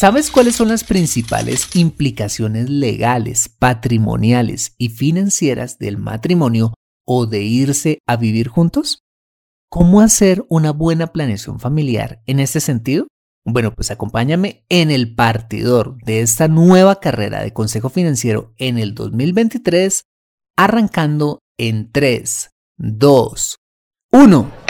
¿Sabes cuáles son las principales implicaciones legales, patrimoniales y financieras del matrimonio o de irse a vivir juntos? ¿Cómo hacer una buena planeación familiar en este sentido? Bueno, pues acompáñame en el partidor de esta nueva carrera de consejo financiero en el 2023, arrancando en 3, 2, 1.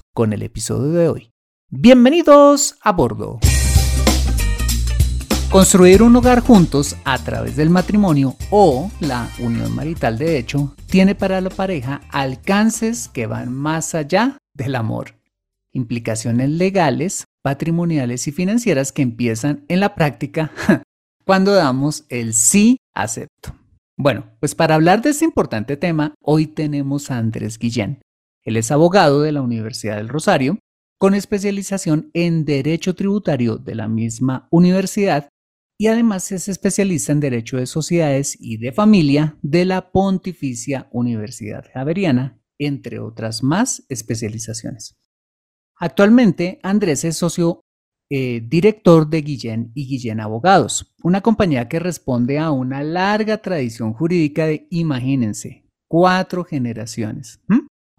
con el episodio de hoy. Bienvenidos a bordo. Construir un hogar juntos a través del matrimonio o la unión marital de hecho tiene para la pareja alcances que van más allá del amor. Implicaciones legales, patrimoniales y financieras que empiezan en la práctica cuando damos el sí acepto. Bueno, pues para hablar de este importante tema, hoy tenemos a Andrés Guillén, él es abogado de la Universidad del Rosario, con especialización en Derecho Tributario de la misma universidad y además es especialista en Derecho de Sociedades y de Familia de la Pontificia Universidad Javeriana, entre otras más especializaciones. Actualmente, Andrés es socio eh, director de Guillén y Guillén Abogados, una compañía que responde a una larga tradición jurídica de, imagínense, cuatro generaciones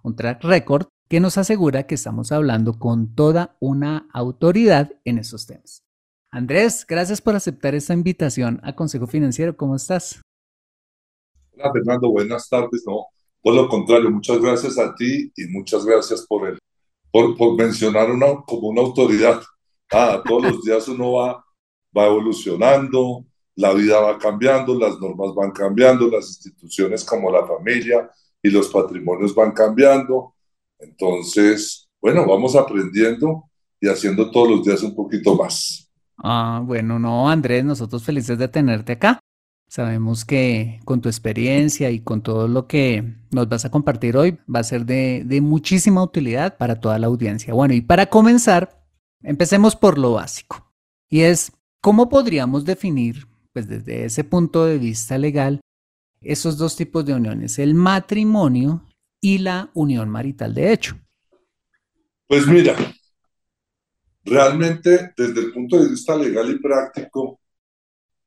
un track record que nos asegura que estamos hablando con toda una autoridad en esos temas. Andrés, gracias por aceptar esta invitación a Consejo Financiero. ¿Cómo estás? Hola Fernando, buenas tardes. No, por lo contrario, muchas gracias a ti y muchas gracias por, el, por, por mencionar una, como una autoridad. Ah, todos los días uno va, va evolucionando, la vida va cambiando, las normas van cambiando, las instituciones como la familia, y los patrimonios van cambiando. Entonces, bueno, vamos aprendiendo y haciendo todos los días un poquito más. Ah, bueno, no, Andrés, nosotros felices de tenerte acá. Sabemos que con tu experiencia y con todo lo que nos vas a compartir hoy va a ser de, de muchísima utilidad para toda la audiencia. Bueno, y para comenzar, empecemos por lo básico. Y es, ¿cómo podríamos definir, pues desde ese punto de vista legal, esos dos tipos de uniones, el matrimonio y la unión marital de hecho? Pues mira, realmente desde el punto de vista legal y práctico,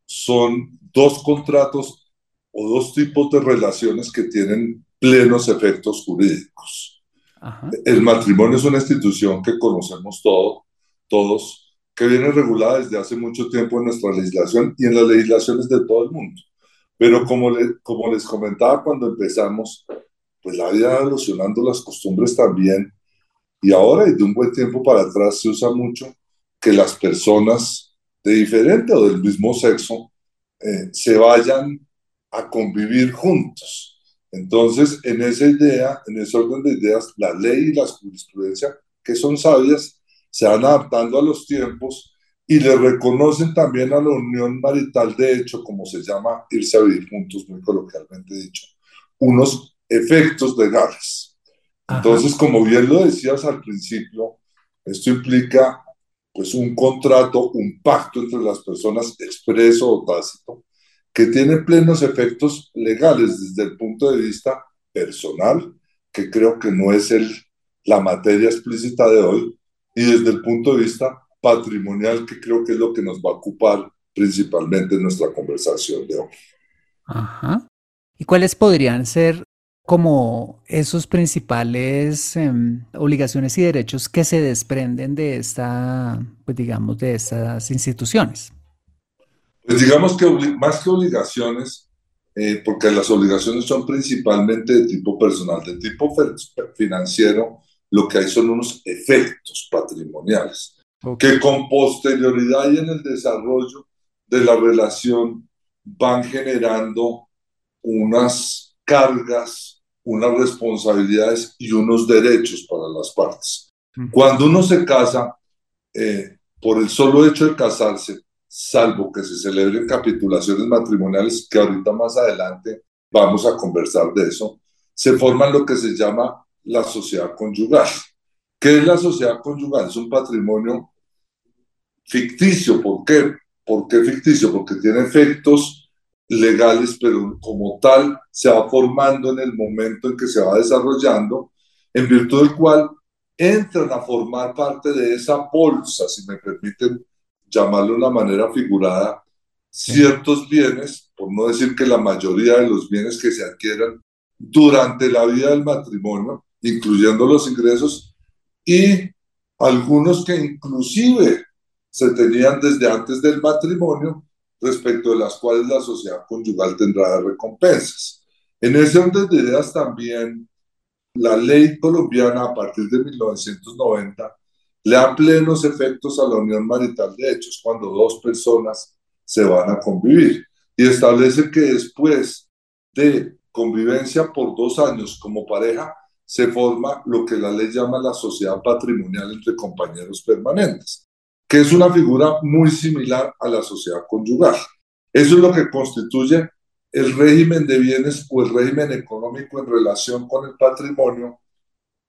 son dos contratos o dos tipos de relaciones que tienen plenos efectos jurídicos. El matrimonio es una institución que conocemos todos, que viene regulada desde hace mucho tiempo en nuestra legislación y en las legislaciones de todo el mundo. Pero como, les comentaba cuando empezamos, pues la vida evolucionando las costumbres también. Y ahora, y de un buen tiempo para atrás, se usa mucho que las personas de diferente o del mismo sexo eh, se vayan a convivir juntos. Entonces, en esa idea, en ese orden de ideas, la ley y la jurisprudencia, que son sabias, se van adaptando a los tiempos y le reconocen también a la unión marital de hecho, como se llama irse a vivir juntos, muy coloquialmente dicho, unos efectos legales. Entonces, como bien lo decías al principio, esto implica pues un contrato, un pacto entre las personas expreso o tácito, que tiene plenos efectos legales desde el punto de vista personal, que creo que no es el, la materia explícita de hoy, y desde el punto de vista patrimonial, que creo que es lo que nos va a ocupar principalmente en nuestra conversación de hoy. Ajá. ¿Y cuáles podrían ser como esos principales em, obligaciones y derechos que se desprenden de esta, pues digamos, de estas instituciones? Pues digamos que más que obligaciones, eh, porque las obligaciones son principalmente de tipo personal, de tipo financiero, lo que hay son unos efectos patrimoniales que con posterioridad y en el desarrollo de la relación van generando unas cargas, unas responsabilidades y unos derechos para las partes. Cuando uno se casa, eh, por el solo hecho de casarse, salvo que se celebren capitulaciones matrimoniales, que ahorita más adelante vamos a conversar de eso, se forma lo que se llama la sociedad conyugal. ¿Qué es la sociedad conyugal? Es un patrimonio ficticio. ¿Por qué? ¿Por qué ficticio? Porque tiene efectos legales, pero como tal se va formando en el momento en que se va desarrollando, en virtud del cual entran a formar parte de esa bolsa, si me permiten llamarlo de una manera figurada, ciertos bienes, por no decir que la mayoría de los bienes que se adquieran durante la vida del matrimonio, incluyendo los ingresos, y algunos que inclusive se tenían desde antes del matrimonio, respecto de las cuales la sociedad conyugal tendrá recompensas. En ese orden de ideas también, la ley colombiana a partir de 1990 le da plenos efectos a la unión marital de hechos cuando dos personas se van a convivir y establece que después de convivencia por dos años como pareja, se forma lo que la ley llama la sociedad patrimonial entre compañeros permanentes que es una figura muy similar a la sociedad conyugal. Eso es lo que constituye el régimen de bienes o el régimen económico en relación con el patrimonio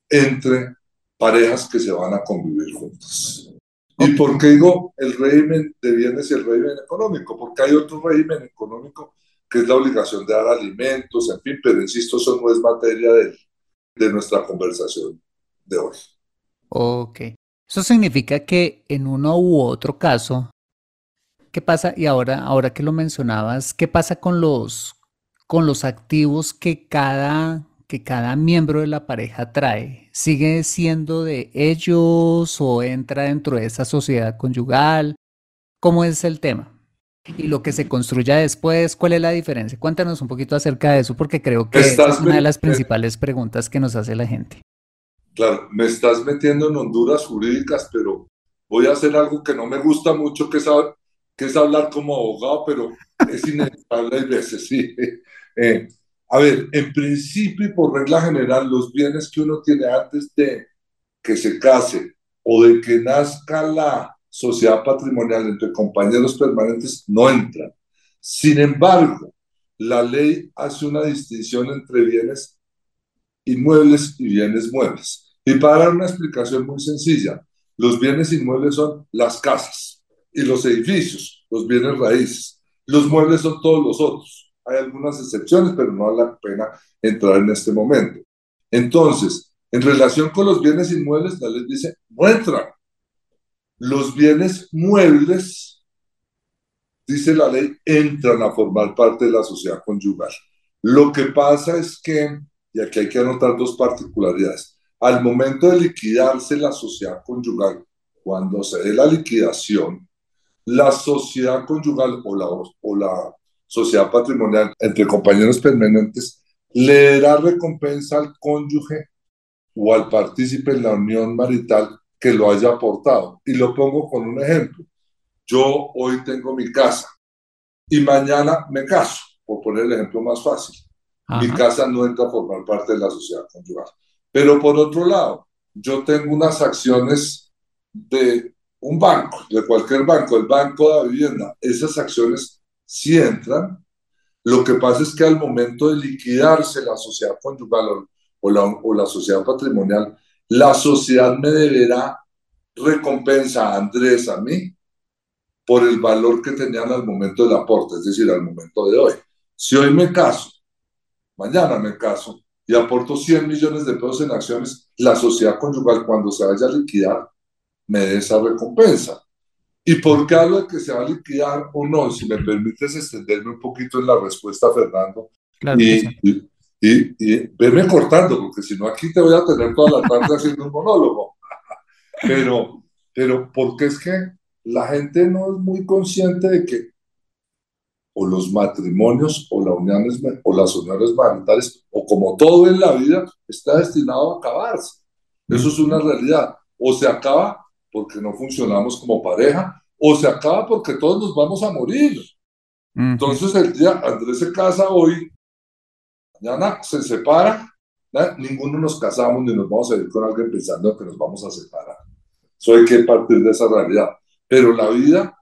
entre parejas que se van a convivir juntas. ¿Y por qué digo el régimen de bienes y el régimen económico? Porque hay otro régimen económico que es la obligación de dar alimentos, en fin, pero insisto, eso no es materia de, de nuestra conversación de hoy. Ok. Eso significa que en uno u otro caso, ¿qué pasa? Y ahora, ahora que lo mencionabas, ¿qué pasa con los, con los activos que cada, que cada miembro de la pareja trae? ¿Sigue siendo de ellos o entra dentro de esa sociedad conyugal? ¿Cómo es el tema? Y lo que se construya después, ¿cuál es la diferencia? Cuéntanos un poquito acerca de eso, porque creo que es una de las principales preguntas que nos hace la gente. Claro, me estás metiendo en honduras jurídicas, pero voy a hacer algo que no me gusta mucho, que es, que es hablar como abogado, pero es inevitable a veces, sí. Eh, a ver, en principio y por regla general, los bienes que uno tiene antes de que se case o de que nazca la sociedad patrimonial entre compañeros permanentes no entran. Sin embargo, la ley hace una distinción entre bienes inmuebles y bienes muebles. Y para dar una explicación muy sencilla, los bienes inmuebles son las casas y los edificios, los bienes raíces. Los muebles son todos los otros. Hay algunas excepciones, pero no vale la pena entrar en este momento. Entonces, en relación con los bienes inmuebles, la ley dice, no entran. Los bienes muebles dice la ley, entran a formar parte de la sociedad conyugal. Lo que pasa es que, y aquí hay que anotar dos particularidades, al momento de liquidarse la sociedad conyugal, cuando se dé la liquidación, la sociedad conyugal o la, sociedad patrimonial entre compañeros permanentes le dará recompensa al cónyuge o al partícipe en la unión marital que lo haya aportado. Y lo pongo con un ejemplo. Yo hoy tengo mi casa y mañana me caso, por poner el ejemplo más fácil. Mi casa no entra a formar parte de la sociedad conyugal. Pero por otro lado, yo tengo unas acciones de un banco, de cualquier banco, el banco de vivienda. Esas acciones sí entran. Lo que pasa es que al momento de liquidarse la sociedad conyugal o la, o la sociedad patrimonial, la sociedad me deberá recompensa a Andrés, a mí, por el valor que tenían al momento del aporte, es decir, al momento de hoy. Si hoy me caso, mañana me caso y aporto 100 millones de pesos en acciones, la sociedad conyugal cuando se vaya a liquidar me dé esa recompensa. ¿Y por qué hablo de que se va a liquidar o no? Si me permites extenderme un poquito en la respuesta, Fernando. Claro y, y, y, verme cortando, porque si no aquí te voy a tener toda la tarde haciendo un monólogo. Pero, pero porque es que la gente no es muy consciente de que o los matrimonios o, las uniones, o las uniones maritales, o como todo en la vida, está destinado a acabarse. Eso es una realidad. O se acaba porque no funcionamos como pareja, o se acaba porque todos nos vamos a morir. Entonces el día Andrés se casa hoy, mañana se separa, ninguno nos casamos ni nos vamos a ir con alguien pensando que nos vamos a separar. Eso hay que partir de esa realidad. Pero la vida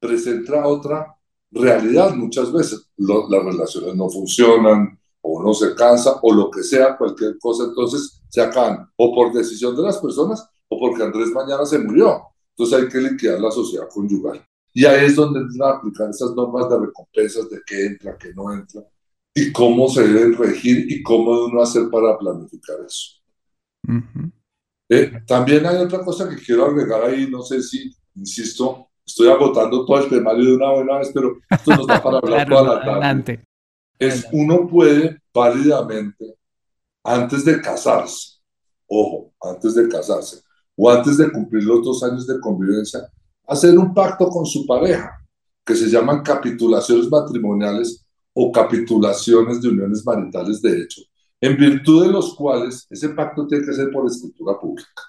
presenta otra realidad muchas veces. las relaciones no funcionan, o uno se cansa, o lo que sea, cualquier cosa, entonces se acaban, o por decisión de las personas, o porque Andrés mañana se murió. Entonces hay que liquidar la sociedad conyugal. Y ahí es donde entran a aplicar esas normas de recompensas de qué entra, qué no entra, y cómo se deben regir y cómo uno hacer para planificar eso. Eh, también hay otra cosa que quiero agregar ahí, no sé si, insisto, estoy agotando todo el temario de una buena vez, pero esto nos da para hablar toda la tarde. Es uno puede válidamente, antes de casarse, ojo, antes de casarse, o antes de cumplir los dos años de convivencia, hacer un pacto con su pareja, que se llaman capitulaciones matrimoniales o capitulaciones de uniones maritales de hecho, en virtud de los cuales ese pacto tiene que ser por escritura pública.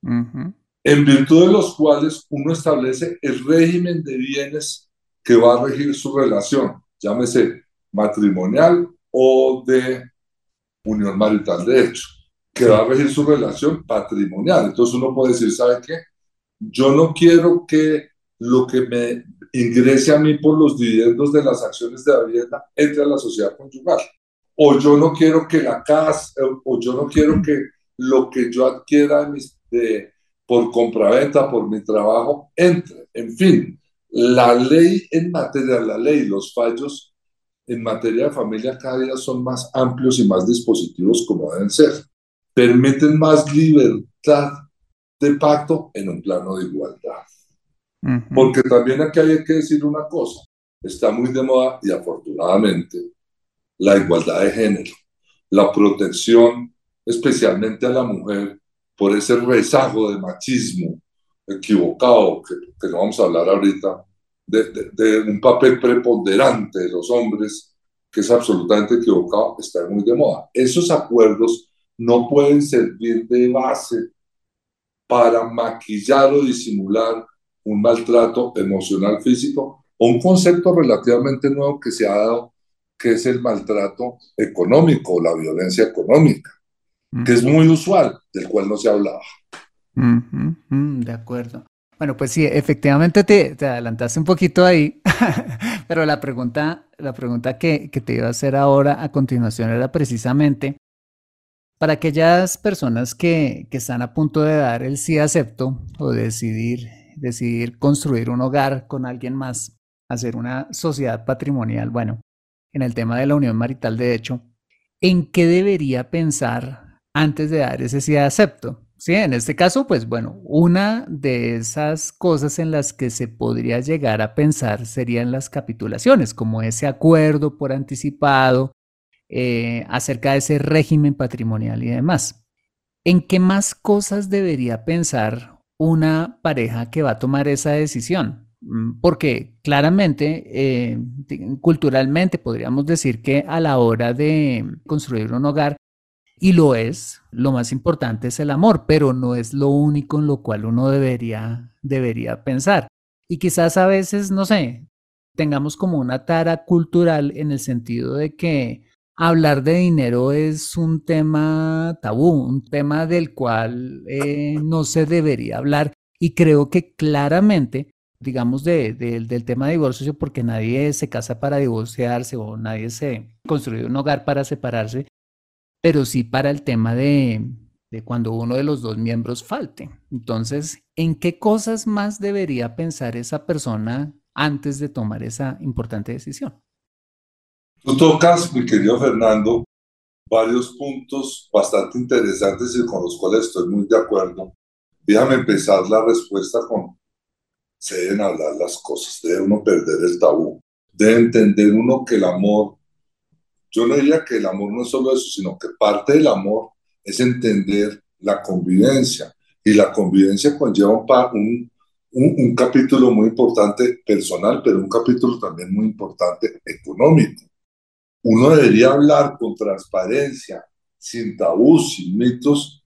En virtud de los cuales uno establece el régimen de bienes que va a regir su relación, llámese matrimonial o de unión marital de hecho que va a regir su relación patrimonial. Entonces uno puede decir, ¿sabe qué? Yo no quiero que lo que me ingrese a mí por los dividendos de las acciones de la vivienda entre a la sociedad conyugal. O yo no quiero que la casa, o yo no quiero que lo que yo adquiera de, por compraventa, por mi trabajo, entre. En fin, la ley en materia, la ley, los fallos en materia de familia cada día son más amplios y más dispositivos como deben ser permiten más libertad de pacto en un plano de igualdad. Porque también aquí hay que decir una cosa, está muy de moda y afortunadamente la igualdad de género, la protección especialmente a la mujer por ese rezago de machismo equivocado, que, que no vamos a hablar ahorita, de, de, un papel preponderante de los hombres, que es absolutamente equivocado, está muy de moda. Esos acuerdos no pueden servir de base para maquillar o disimular un maltrato emocional físico o un concepto relativamente nuevo que se ha dado, que es el maltrato económico o la violencia económica, que es muy usual, del cual no se hablaba. de acuerdo. Bueno, pues sí, efectivamente te, te, adelantaste un poquito ahí, pero la pregunta, la pregunta que, que te iba a hacer ahora a continuación era precisamente para aquellas personas que, están a punto de dar el sí acepto o decidir, decidir construir un hogar con alguien más, hacer una sociedad patrimonial, bueno, en el tema de la unión marital, de hecho, ¿en qué debería pensar antes de dar ese sí acepto? Sí, en este caso, pues bueno, una de esas cosas en las que se podría llegar a pensar serían las capitulaciones, como ese acuerdo por anticipado eh, acerca de ese régimen patrimonial y demás. ¿En qué más cosas debería pensar una pareja que va a tomar esa decisión? Mm, porque claramente, eh, culturalmente podríamos decir que a la hora de construir un hogar, y lo es, lo más importante es el amor, pero no es lo único en lo cual uno debería, debería pensar. Y quizás a veces, no sé, tengamos como una tara cultural en el sentido de que hablar de dinero es un tema tabú, un tema del cual eh, no se debería hablar. Y creo que claramente, digamos, del tema de divorcio, porque nadie se casa para divorciarse o nadie se construye un hogar para separarse, pero sí para el tema de, de cuando uno de los dos miembros falte. Entonces, ¿en qué cosas más debería pensar esa persona antes de tomar esa importante decisión? Tú tocas, mi querido Fernando, varios puntos bastante interesantes y con los cuales estoy muy de acuerdo. Déjame empezar la respuesta con, se deben hablar las cosas, debe uno perder el tabú, debe entender uno que el amor yo no diría que el amor no es solo eso, sino que parte del amor es entender la convivencia. Y la convivencia conlleva un, capítulo muy importante personal, pero un capítulo también muy importante económico. Uno debería hablar con transparencia, sin tabús, sin mitos,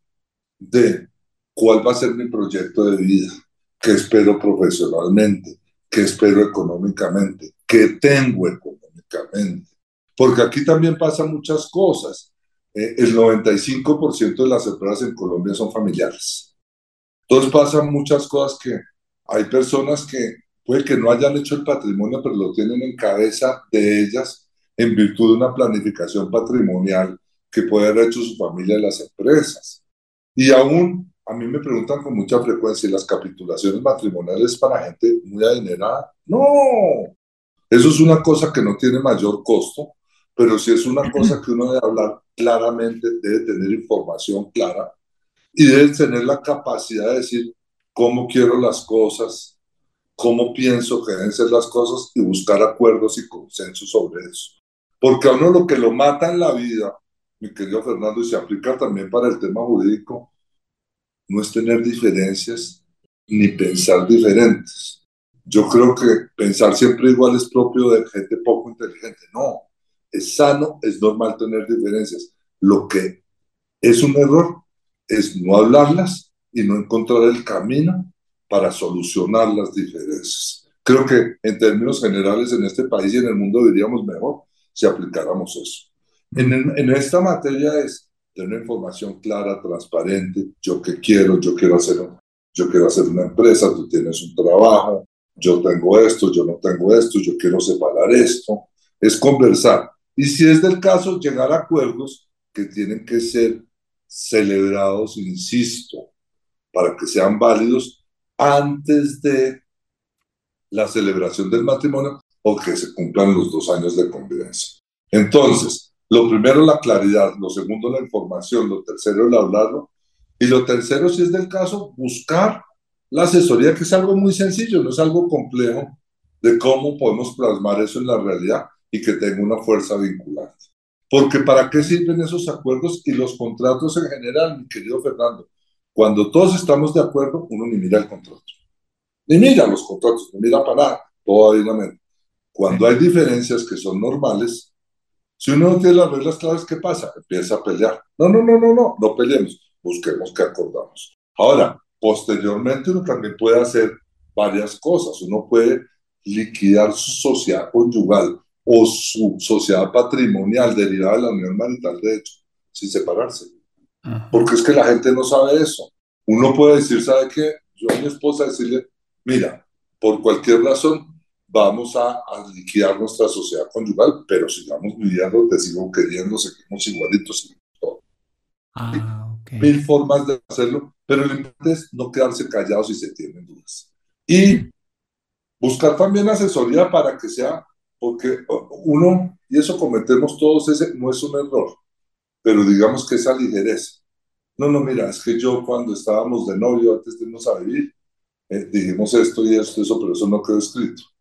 de cuál va a ser mi proyecto de vida, qué espero profesionalmente, qué espero económicamente, qué tengo económicamente porque aquí también pasan muchas cosas. Eh, el 95% de las empresas en Colombia son familiares. Entonces pasan muchas cosas que hay personas que puede que no hayan hecho el patrimonio, pero lo tienen en cabeza de ellas en virtud de una planificación patrimonial que puede haber hecho su familia y las empresas. Y aún a mí me preguntan con mucha frecuencia, ¿las capitulaciones matrimoniales para gente muy adinerada? No, eso es una cosa que no tiene mayor costo pero si es una cosa que uno debe hablar claramente, debe tener información clara y debe tener la capacidad de decir cómo quiero las cosas, cómo pienso que deben ser las cosas y buscar acuerdos y consensos sobre eso. Porque a uno lo que lo mata en la vida, mi querido Fernando, y se aplica también para el tema jurídico, no es tener diferencias ni pensar diferentes. Yo creo que pensar siempre igual es propio de gente poco inteligente. No, es sano, es normal tener diferencias. Lo que es un error es no hablarlas y no encontrar el camino para solucionar las diferencias. Creo que en términos generales en este país y en el mundo diríamos mejor si aplicáramos eso. En, en esta materia es tener información clara, transparente, yo qué quiero, yo quiero hacer, yo quiero hacer una empresa, tú tienes un trabajo, yo tengo esto, yo no tengo esto, yo quiero separar esto. Es conversar. Y si es del caso, llegar a acuerdos que tienen que ser celebrados, insisto, para que sean válidos antes de la celebración del matrimonio o que se cumplan los dos años de convivencia. Entonces, lo primero, la claridad, lo segundo, la información, lo tercero, el hablarlo, y lo tercero, si es del caso, buscar la asesoría, que es algo muy sencillo, no es algo complejo de cómo podemos plasmar eso en la realidad y que tenga una fuerza vinculante. Porque ¿para qué sirven esos acuerdos y los contratos en general, mi querido Fernando? Cuando todos estamos de acuerdo, uno ni mira el contrato. Ni mira los contratos, ni mira para nada, todo Cuando hay diferencias que son normales, si uno no tiene las reglas claras, ¿qué pasa? Empieza a pelear. No, no, no, no, no, no peleemos, busquemos que acordamos. Ahora, posteriormente uno también puede hacer varias cosas. Uno puede liquidar su sociedad conyugal o su sociedad patrimonial derivada de la unión marital de hecho, sin separarse. Porque es que la gente no sabe eso. Uno puede decir, ¿sabe qué? Yo a mi esposa decirle, mira, por cualquier razón vamos a, liquidar nuestra sociedad conyugal, pero sigamos viviendo, te sigo queriendo, seguimos igualitos. Todo. Ah, Mil formas de hacerlo, pero lo importante es no quedarse callados si se tienen dudas. Y buscar también asesoría para que sea porque uno, y eso cometemos todos, ese no es un error, pero digamos que esa ligereza. no, no, mira, es que yo cuando estábamos de novio, antes de irnos a vivir, eh, dijimos esto y esto, eso, pero eso no quedó escrito.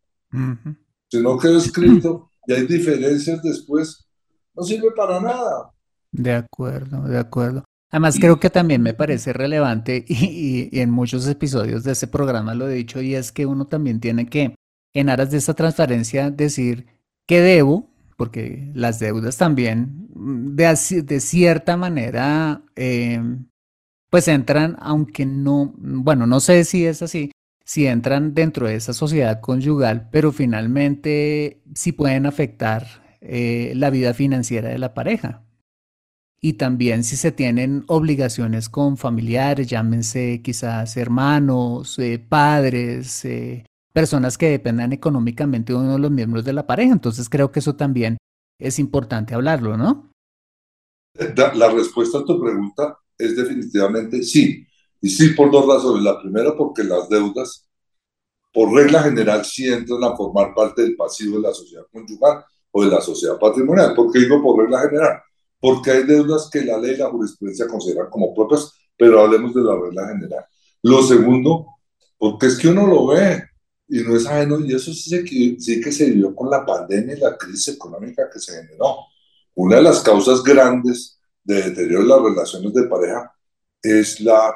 Si no quedó escrito y hay diferencias después, no sirve para nada. De acuerdo, de acuerdo. Además, creo que también me parece relevante y, en muchos episodios de ese programa lo he dicho y es que uno también tiene que, en aras de esta transparencia, decir qué debo, porque las deudas también, mm, de, de cierta manera, em, pues entran, aunque no, bueno, no sé si es así, si entran dentro de esa sociedad conyugal, pero finalmente sí pueden afectar eh, la vida financiera de la pareja. Y también si se tienen obligaciones con familiares, llámense quizás hermanos, eh, padres, eh, personas que dependan económicamente de uno de los miembros de la pareja. Entonces creo que eso también es importante hablarlo, ¿no? La respuesta a tu pregunta es definitivamente sí. Y sí por dos razones. La primera porque las deudas, por regla general, sí entran a formar parte del pasivo de la sociedad conyugal o de la sociedad patrimonial. ¿Por qué digo por regla general? Porque hay deudas que la ley y la jurisprudencia consideran como propias, pero hablemos de la regla general. Lo segundo, porque es que uno lo ve y no es ajeno, y eso sí, sí que se vivió con la pandemia y la crisis económica que se generó. Una de las causas grandes de deterioro de las relaciones de pareja es la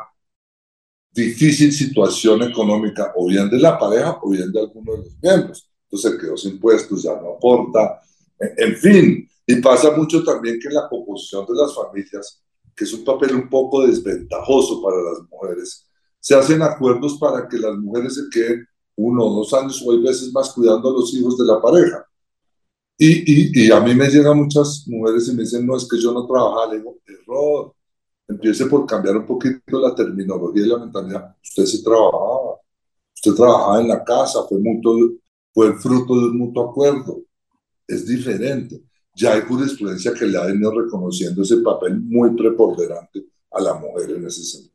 difícil situación económica o bien de la pareja o bien de alguno de los miembros. Entonces quedó sin puestos, ya no aporta, en, fin. Y pasa mucho también que en la composición de las familias, que es un papel un poco desventajoso para las mujeres, se hacen acuerdos para que las mujeres se queden uno o dos años o hay veces más cuidando a los hijos de la pareja. Y, y, y, a mí me llegan muchas mujeres y me dicen, no, es que yo no trabajaba. Le digo, error. Empiece por cambiar un poquito la terminología y la mentalidad. Usted sí trabajaba. Usted trabajaba en la casa, fue, mutuo, fue fruto de un mutuo acuerdo. Es diferente. Ya hay jurisprudencia que le ha venido reconociendo ese papel muy preponderante a la mujer en ese sentido.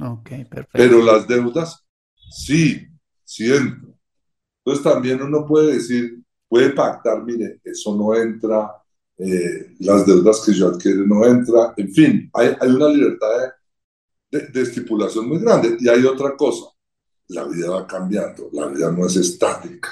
Ok, perfecto. Pero las deudas, sí, siento. Entonces también uno puede decir, puede pactar, mire, eso no entra, eh, las deudas que yo adquiero no entra, en fin, hay, hay una libertad de, de, estipulación muy grande. Y hay otra cosa, la vida va cambiando, la vida no es estática,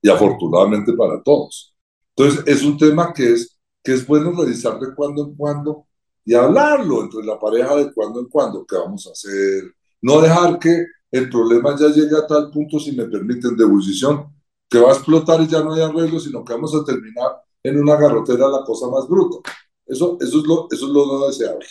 y afortunadamente para todos. Entonces, es un tema que es, que es bueno revisar de cuando en cuando y hablarlo entre la pareja de cuando en cuando, qué vamos a hacer, no dejar que el problema ya llegue a tal punto, si me permiten, de ebullición, que va a explotar y ya no hay arreglo, sino que vamos a terminar en una garrotera la cosa más bruta. Eso, eso, es, lo, eso es lo no deseable.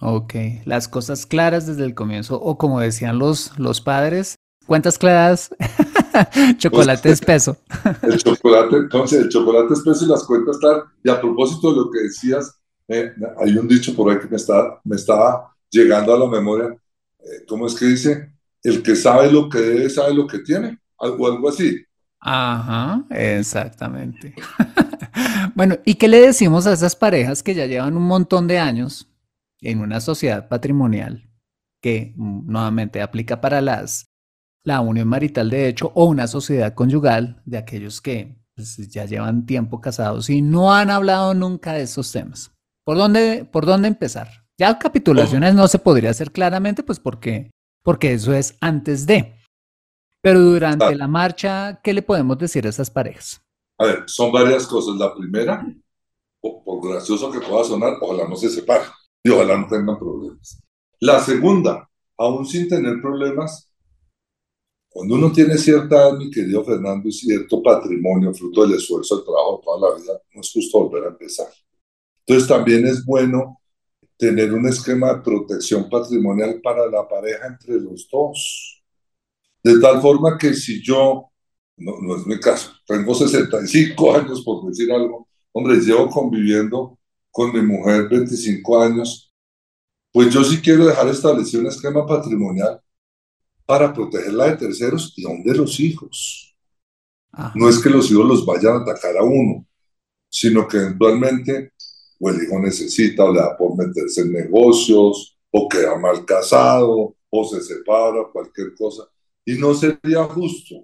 Ok, las cosas claras desde el comienzo, o como decían los, los padres, cuentas claras, chocolate pues, espeso. el chocolate, entonces, el chocolate espeso y las cuentas claras. Y a propósito de lo que decías, eh, hay un dicho por ahí que me, está, me estaba llegando a la memoria. Eh, ¿Cómo es que dice? El que sabe lo que debe, sabe lo que tiene algo, algo así. Ajá, exactamente. bueno, ¿y qué le decimos a esas parejas que ya llevan un montón de años en una sociedad patrimonial que mm, nuevamente aplica para las la unión marital de hecho o una sociedad conyugal de aquellos que pues, ya llevan tiempo casados y no han hablado nunca de esos temas? ¿Por dónde, por dónde empezar? Ya capitulaciones no se podría hacer claramente, pues porque, porque eso es antes de. Pero durante la marcha, ¿qué le podemos decir a esas parejas? A ver, son varias cosas. La primera, por, gracioso que pueda sonar, ojalá no se separen y ojalá no tengan problemas. La segunda, aún sin tener problemas, cuando uno tiene cierta mi querido Fernando, y cierto patrimonio, fruto del esfuerzo, del trabajo toda la vida, no es justo volver a empezar. Entonces también es bueno tener un esquema de protección patrimonial para la pareja entre los dos de tal forma que si yo, no, no es mi caso, tengo 65 años por decir algo, hombre, llevo conviviendo con mi mujer 25 años, pues yo sí quiero dejar establecido un esquema patrimonial para protegerla de terceros y aún de los hijos. No es que los hijos los vayan a atacar a uno, sino que eventualmente o el hijo necesita o le da por meterse en negocios, o queda mal casado, o se separa, cualquier cosa. Y no sería justo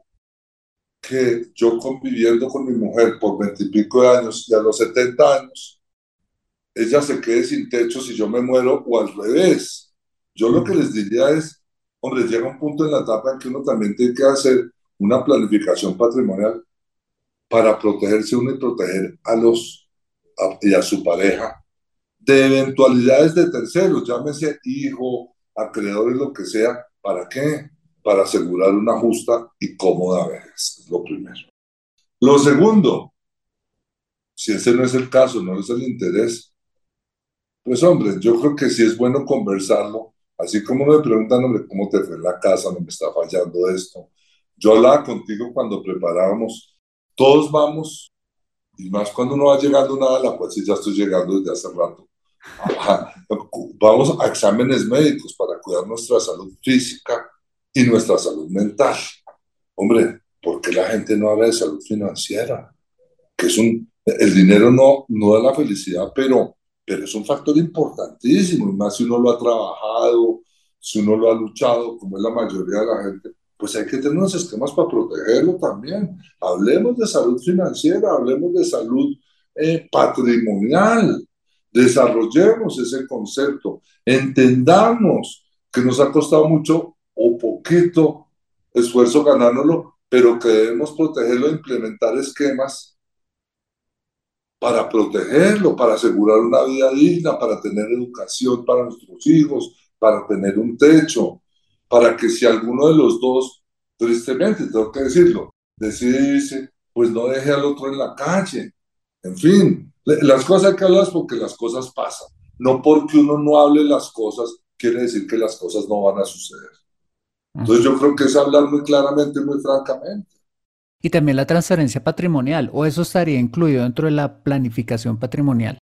que yo conviviendo con mi mujer por veintipico de años y a los 70 años ella se quede sin techo si yo me muero o al revés. Yo lo que les diría es, hombre, llega un punto en la etapa en que uno también tiene que hacer una planificación patrimonial para protegerse uno y proteger a los y a su pareja de eventualidades de terceros, llámese hijo, acreedores, lo que sea. ¿Para qué? Para asegurar una justa y cómoda vejez, lo primero. Lo segundo, si ese no es el caso, no es el interés, pues hombre, yo creo que sí es bueno conversarlo, así como me preguntan, hombre, ¿cómo te fue en la casa? ¿No me está fallando esto? Yo hablaba contigo cuando preparábamos, todos vamos, y más cuando uno va llegando nada, la cual sí ya estoy llegando desde hace rato, vamos a exámenes médicos para cuidar nuestra salud física y nuestra salud mental. Hombre, ¿por qué la gente no habla de salud financiera? Que es un, el dinero no, no da la felicidad, pero, pero es un factor importantísimo, más si uno lo ha trabajado, si uno lo ha luchado, como es la mayoría de la gente, pues hay que tener unos esquemas para protegerlo también. Hablemos de salud financiera, hablemos de salud eh, patrimonial, desarrollemos ese concepto, entendamos que nos ha costado mucho o poquito esfuerzo ganárnoslo, pero que debemos protegerlo implementar esquemas para protegerlo, para asegurar una vida digna, para tener educación para nuestros hijos, para tener un techo, para que si alguno de los dos, tristemente, tengo que decirlo, decide pues no deje al otro en la calle. En fin, las cosas hay que hablar porque las cosas pasan. No porque uno no hable las cosas, quiere decir que las cosas no van a suceder. Entonces yo creo que es hablar muy claramente, muy francamente. Y también la transferencia patrimonial, o eso estaría incluido dentro de la planificación patrimonial.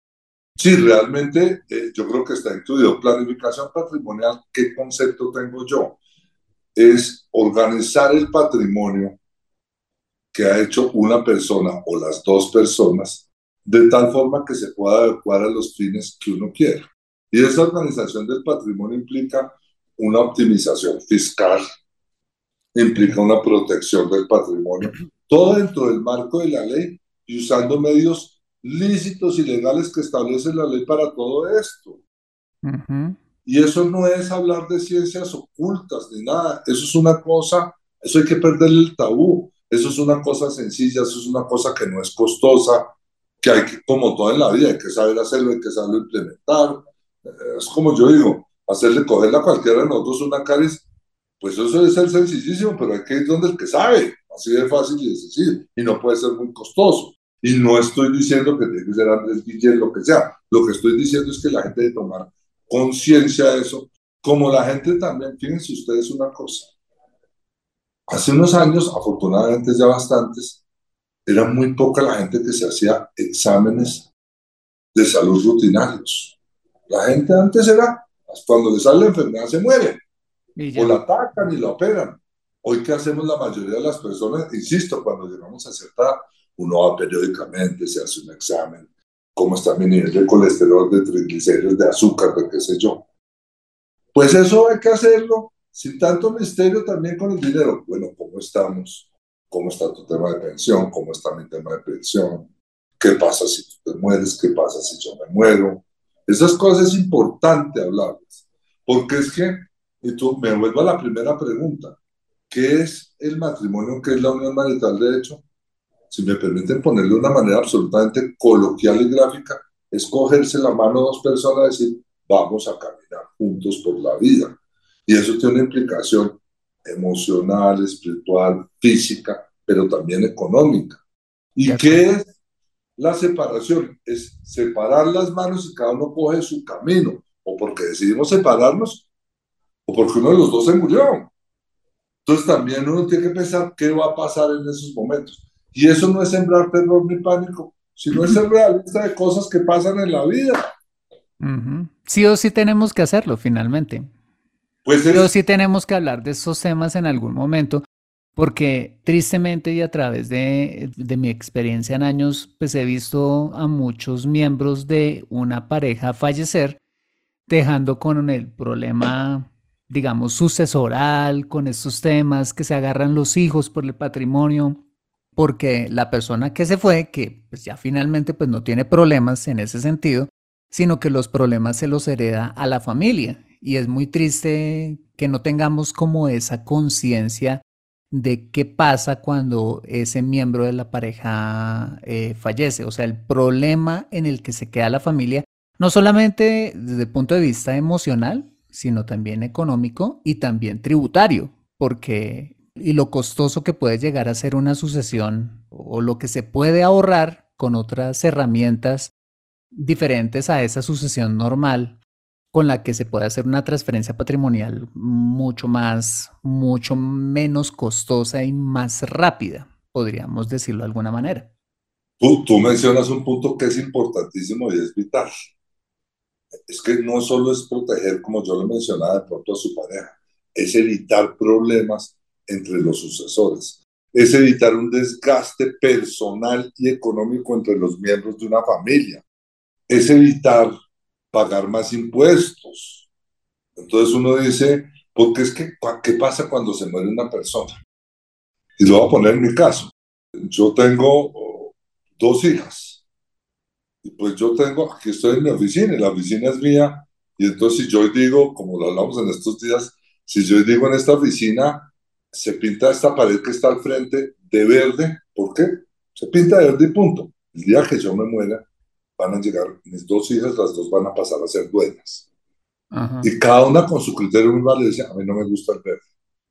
Sí, realmente eh, yo creo que está incluido. Planificación patrimonial, ¿qué concepto tengo yo? Es organizar el patrimonio que ha hecho una persona o las dos personas de tal forma que se pueda adecuar a los fines que uno quiere. Y esa organización del patrimonio implica una optimización fiscal, implica una protección del patrimonio, todo dentro del marco de la ley y usando medios lícitos y legales que establece la ley para todo esto. Y eso no es hablar de ciencias ocultas ni nada, eso es una cosa, eso hay que perderle el tabú, eso es una cosa sencilla, eso es una cosa que no es costosa, que hay que, como todo en la vida, hay que saber hacerlo, hay que saberlo implementar. Es como yo digo, hacerle cogerle a cualquiera de nosotros una caries, pues eso debe ser sencillísimo, pero hay que ir donde el que sabe, así de fácil y de sencillo, y no puede ser muy costoso. Y no estoy diciendo que tiene que ser Andrés Guillén, lo que sea. Lo que estoy diciendo es que la gente debe tomar conciencia de eso, como la gente también, fíjense ustedes una cosa. Hace unos años, afortunadamente ya bastantes, era muy poca la gente que se hacía exámenes de salud rutinarios. La gente antes era, cuando le sale la enfermedad se muere, o la atacan y la operan. Hoy, ¿qué hacemos la mayoría de las personas? Insisto, cuando llegamos a cierta uno va periódicamente, se hace un examen, cómo está mi nivel de colesterol, de triglicéridos, de azúcar, de qué sé yo. Pues eso hay que hacerlo sin tanto misterio también con el dinero. Bueno, ¿cómo estamos? cómo está tu tema de pensión, cómo está mi tema de pensión, qué pasa si tú te mueres, qué pasa si yo me muero. Esas cosas es importante hablarlas, porque es que, y tú me vuelvo a la primera pregunta, ¿qué es el matrimonio, qué es la unión marital de hecho? Si me permiten ponerle de una manera absolutamente coloquial y gráfica, es cogerse la mano a dos personas y decir, vamos a caminar juntos por la vida. Y eso tiene una implicación emocional, espiritual, física, pero también económica. ¿Y qué es la separación? Es separar las manos y cada uno coge su camino, o porque decidimos separarnos, o porque uno de los dos se murió. Entonces también uno tiene que pensar qué va a pasar en esos momentos. Y eso no es sembrar terror ni pánico, sino es ser realista de cosas que pasan en la vida. Sí o sí tenemos que hacerlo finalmente. Pues Pero sí tenemos que hablar de esos temas en algún momento, porque tristemente y a través de, de, mi experiencia en años, pues he visto a muchos miembros de una pareja fallecer, dejando con el problema, digamos, sucesoral, con estos temas que se agarran los hijos por el patrimonio, porque la persona que se fue, que pues ya finalmente pues no tiene problemas en ese sentido, sino que los problemas se los hereda a la familia. Y es muy triste que no tengamos como esa conciencia de qué pasa cuando ese miembro de la pareja eh, fallece. O sea, el problema en el que se queda la familia, no solamente desde el punto de vista emocional, sino también económico y también tributario, porque y lo costoso que puede llegar a ser una sucesión o lo que se puede ahorrar con otras herramientas diferentes a esa sucesión normal con la que se puede hacer una transferencia patrimonial mucho más, mucho menos costosa y más rápida, podríamos decirlo de alguna manera. Tú, tú mencionas un punto que es importantísimo y es vital. Es que no solo es proteger, como yo lo mencionaba de pronto a su pareja, es evitar problemas entre los sucesores, es evitar un desgaste personal y económico entre los miembros de una familia, es evitar pagar más impuestos. Entonces uno dice, porque es que, ¿qué pasa cuando se muere una persona? Y lo voy a poner en mi caso. Yo tengo oh, dos hijas. Y pues yo tengo, aquí estoy en mi oficina, y la oficina es mía. Y entonces si yo digo, como lo hablamos en estos días, si yo digo en esta oficina, se pinta esta pared que está al frente de verde, ¿por qué? Se pinta de verde y punto. El día que yo me muera, van a llegar mis dos hijas, las dos van a pasar a ser dueñas. Y cada una con su criterio muy dice, a mí no me gusta el verde,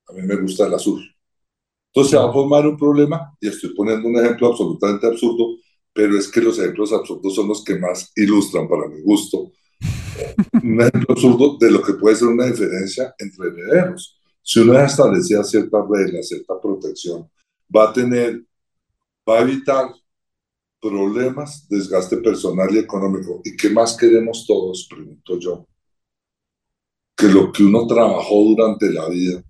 a mí me gusta el azul. Entonces se va a formar un problema, y estoy poniendo un ejemplo absolutamente absurdo, pero es que los ejemplos absurdos son los que más ilustran para mi gusto. un ejemplo absurdo de lo que puede ser una diferencia entre herederos. Si uno establecía ciertas reglas, cierta protección, va a tener, va a evitar problemas, desgaste personal y económico. ¿Y qué más queremos todos? Pregunto yo. Que lo que uno trabajó durante la vida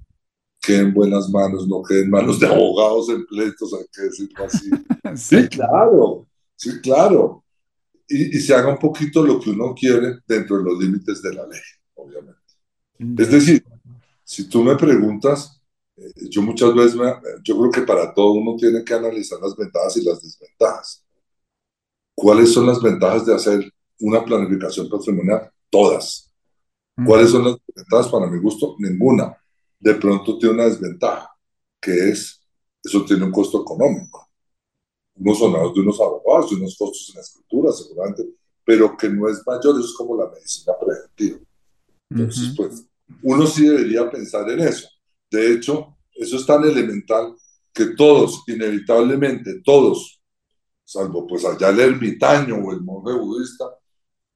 quede en buenas manos, no quede en manos de abogados en pleitos, hay que decirlo así. sí, claro, sí, claro. Y, y, se haga un poquito lo que uno quiere dentro de los límites de la ley, obviamente. Es decir, si tú me preguntas, eh, yo muchas veces, me, yo creo que para todo uno tiene que analizar las ventajas y las desventajas. ¿Cuáles son las ventajas de hacer una planificación patrimonial? Todas. ¿Cuáles son las desventajas para mi gusto? Ninguna. De pronto tiene una desventaja, que es, eso tiene un costo económico. Unos sonados de unos abogados, de unos costos en la escritura, seguramente, pero que no es mayor, eso es como la medicina preventiva. Entonces, pues, uno sí debería pensar en eso. De hecho, eso es tan elemental que todos, inevitablemente, todos, salvo pues allá el ermitaño o el monje budista,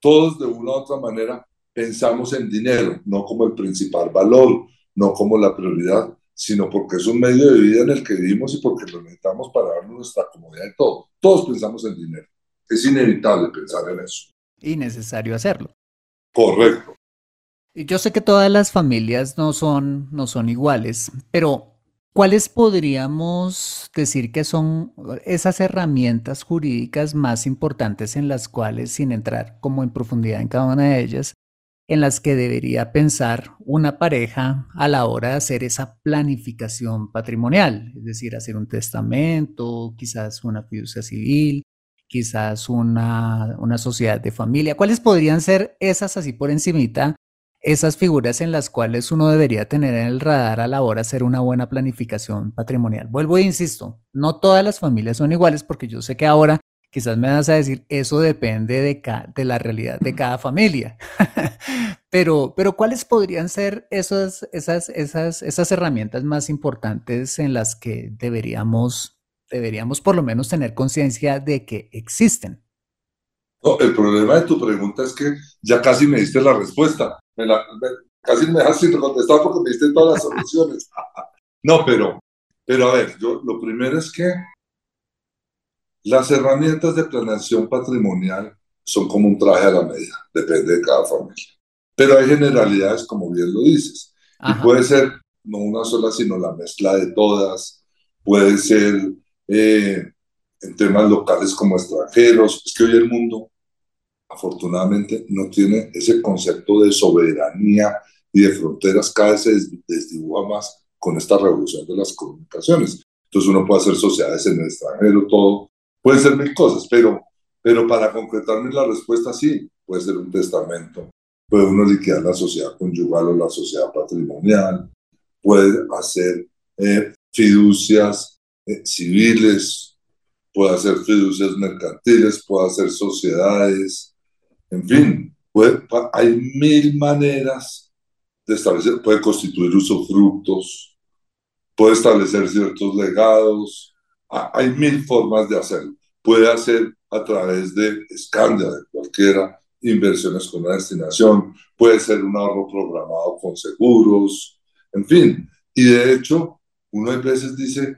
todos de una u otra manera pensamos en dinero, no como el principal valor, no como la prioridad, sino porque es un medio de vida en el que vivimos y porque lo necesitamos para darnos nuestra comodidad y todo. Todos pensamos en dinero. Es inevitable pensar en eso. Y necesario hacerlo. Correcto. Y yo sé que todas las familias no son, no son iguales, pero ¿Cuáles podríamos decir que son esas herramientas jurídicas más importantes en las cuales, sin entrar como en profundidad en cada una de ellas, en las que debería pensar una pareja a la hora de hacer esa planificación patrimonial? Es decir, hacer un testamento, quizás una fiducia civil, quizás una, una sociedad de familia. ¿Cuáles podrían ser esas así por encimita esas figuras en las cuales uno debería tener en el radar a la hora de hacer una buena planificación patrimonial. Vuelvo e insisto, no todas las familias son iguales porque yo sé que ahora quizás me vas a decir, eso depende de, la realidad de cada familia. pero, ¿cuáles podrían ser esas, esas herramientas más importantes en las que deberíamos, deberíamos por lo menos tener conciencia de que existen? No, el problema de tu pregunta es que ya casi me diste la respuesta. Me la, casi me dejaste sin contestar porque me diste todas las soluciones. no, pero, pero a ver, yo, lo primero es que las herramientas de planeación patrimonial son como un traje a la medida, depende de cada familia. Pero hay generalidades, como bien lo dices. Y puede ser no una sola, sino la mezcla de todas. Puede ser eh, en temas locales como extranjeros. Es que hoy el mundo, afortunadamente, no tiene ese concepto de soberanía y de fronteras, cada vez se desdibuja más con esta revolución de las comunicaciones. Entonces uno puede hacer sociedades en el extranjero, todo. Pueden ser mil cosas, pero, pero para concretarme la respuesta, sí, puede ser un testamento, puede uno liquidar la sociedad conyugal o la sociedad patrimonial, puede hacer eh, fiducias eh, civiles, puede hacer fiducias mercantiles, puede hacer sociedades, en fin, hay mil maneras de establecer, puede constituir usufructos, puede establecer ciertos legados, hay mil formas de hacerlo. Puede hacer a través de escándalo de cualquiera, inversiones con una destinación, puede ser un ahorro programado con seguros, en fin. Y de hecho, uno a veces dice,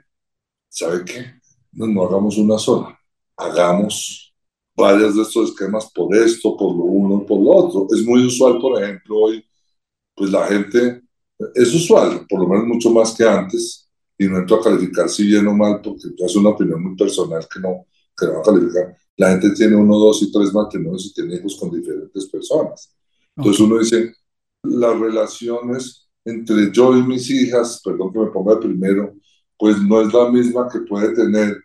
¿sabe qué? No, no hagamos una sola, hagamos varias de estos esquemas por esto, por lo uno, por lo otro. Es muy usual, por ejemplo, hoy, pues la gente, es usual, por lo menos mucho más que antes, y no entro a calificar si bien o mal, porque es una opinión muy personal que no, que no va a calificar. La gente tiene uno, dos y tres matrimonios y tiene hijos con diferentes personas. Entonces uno dice, las relaciones entre yo y mis hijas, perdón que me ponga primero, pues no es la misma que puede tener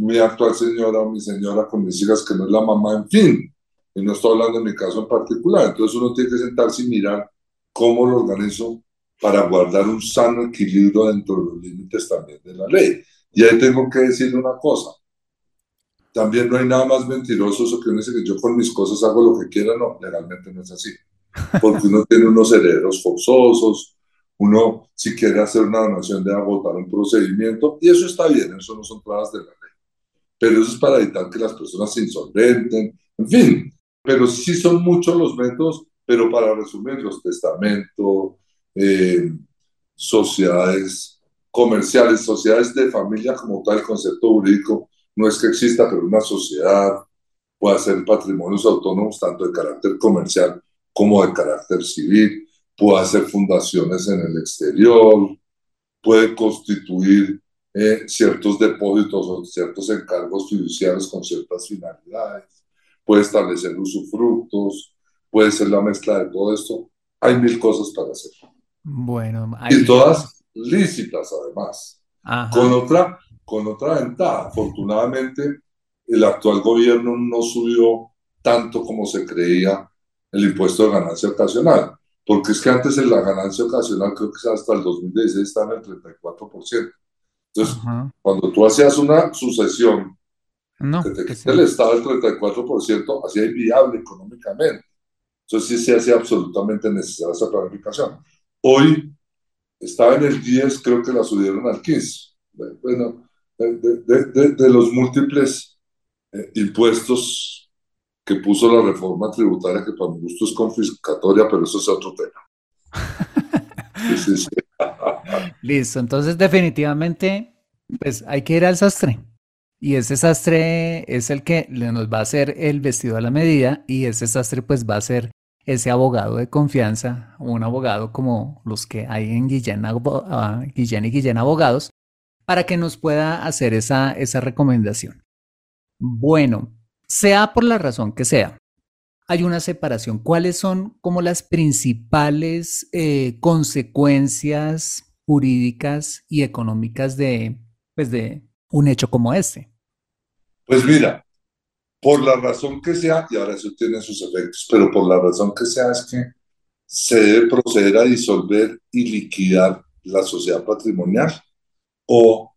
mi actual señora o mi señora con mis hijas, que no es la mamá, en fin. Y no estoy hablando de mi caso en particular. Entonces uno tiene que sentarse y mirar cómo lo organizo para guardar un sano equilibrio dentro de los límites también de la ley. Y ahí tengo que decirle una cosa. También no hay nada más mentiroso eso que uno dice que yo con mis cosas hago lo que quiera. No, legalmente no es así. Porque uno tiene unos herederos forzosos, uno si quiere hacer una donación debe agotar un procedimiento y eso está bien, eso no son trabas de la. Pero eso es para evitar que las personas se insolventen, en fin. Pero sí son muchos los métodos, pero para resumir, los testamentos, eh, sociedades comerciales, sociedades de familia como tal, el concepto jurídico no es que exista, pero una sociedad puede ser patrimonios autónomos tanto de carácter comercial como de carácter civil, puede hacer fundaciones en el exterior, puede constituir eh, ciertos depósitos o ciertos encargos fiduciarios con ciertas finalidades, puede establecer usufructos, puede ser la mezcla de todo esto. Hay mil cosas para hacer. Bueno, y todas lícitas además. Con otra, con otra ventaja. Afortunadamente, el actual gobierno no subió tanto como se creía el impuesto de ganancia ocasional, porque es que antes en la ganancia ocasional creo que hasta el 2016 estaba en el 34%. Entonces, cuando tú hacías una sucesión no, que te quita el Estado el 34%, hacía inviable económicamente. Entonces sí se hacía absolutamente necesaria esa planificación. Hoy estaba en el 10, creo que la subieron al 15. Bueno, de, de, los múltiples eh, impuestos que puso la reforma tributaria, que para mi gusto es confiscatoria, pero eso es otro tema. Listo, entonces definitivamente, pues hay que ir al sastre. Y ese sastre es el que nos va a hacer el vestido a la medida y ese sastre pues va a ser ese abogado de confianza, un abogado como los que hay en Guillén, uh, y Guillén Abogados, para que nos pueda hacer esa, esa recomendación. Bueno, sea por la razón que sea, hay una separación. ¿Cuáles son como las principales eh, consecuencias jurídicas y económicas de, pues de un hecho como este? Pues mira, por la razón que sea, y ahora eso tiene sus efectos, pero por la razón que sea es que se debe proceder a disolver y liquidar la sociedad patrimonial o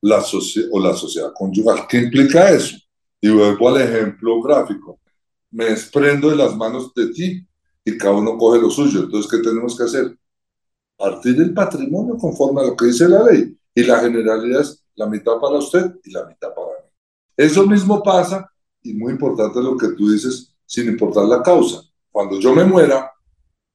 la, o la sociedad conyugal. ¿Qué implica eso? Y vuelvo al ejemplo gráfico. Me desprendo de las manos de ti y cada uno coge lo suyo. Entonces, ¿qué tenemos que hacer? Partir el patrimonio conforme a lo que dice la ley. Y la generalidad es la mitad para usted y la mitad para mí. Eso mismo pasa y muy importante lo que tú dices, sin importar la causa. Cuando yo me muera,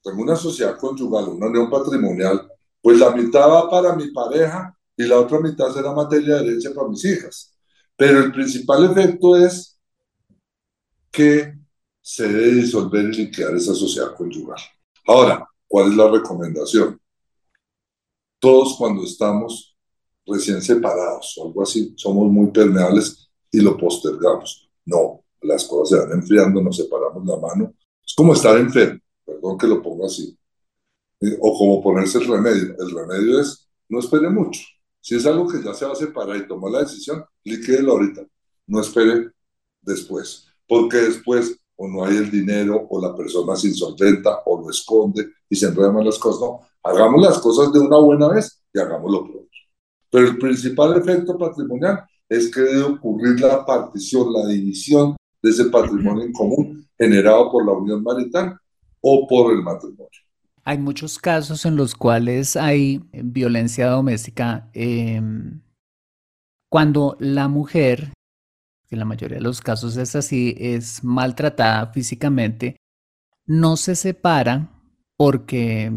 tengo una sociedad conyugal, una unión patrimonial, pues la mitad va para mi pareja y la otra mitad será materia de herencia para mis hijas. Pero el principal efecto es que se debe disolver y liquidar esa sociedad conyugal. Ahora, ¿cuál es la recomendación? Todos cuando estamos recién separados o algo así, somos muy permeables y lo postergamos. No, las cosas se van enfriando, nos separamos la mano. Es como estar enfermo, perdón que lo ponga así. Eh, o como ponerse el remedio. El remedio es, no espere mucho. Si es algo que ya se va a separar y toma la decisión, líquidelo ahorita. No espere después. Porque después o no hay el dinero, o la persona se insolventa, o lo esconde y se enredan las cosas. No, hagamos las cosas de una buena vez y hagámoslo pronto. Pero el principal efecto patrimonial es que debe ocurrir la partición, la división de ese patrimonio en común generado por la unión marital o por el matrimonio. Hay muchos casos en los cuales hay violencia doméstica em, cuando la mujer, en la mayoría de los casos es así, es maltratada físicamente, no se separa porque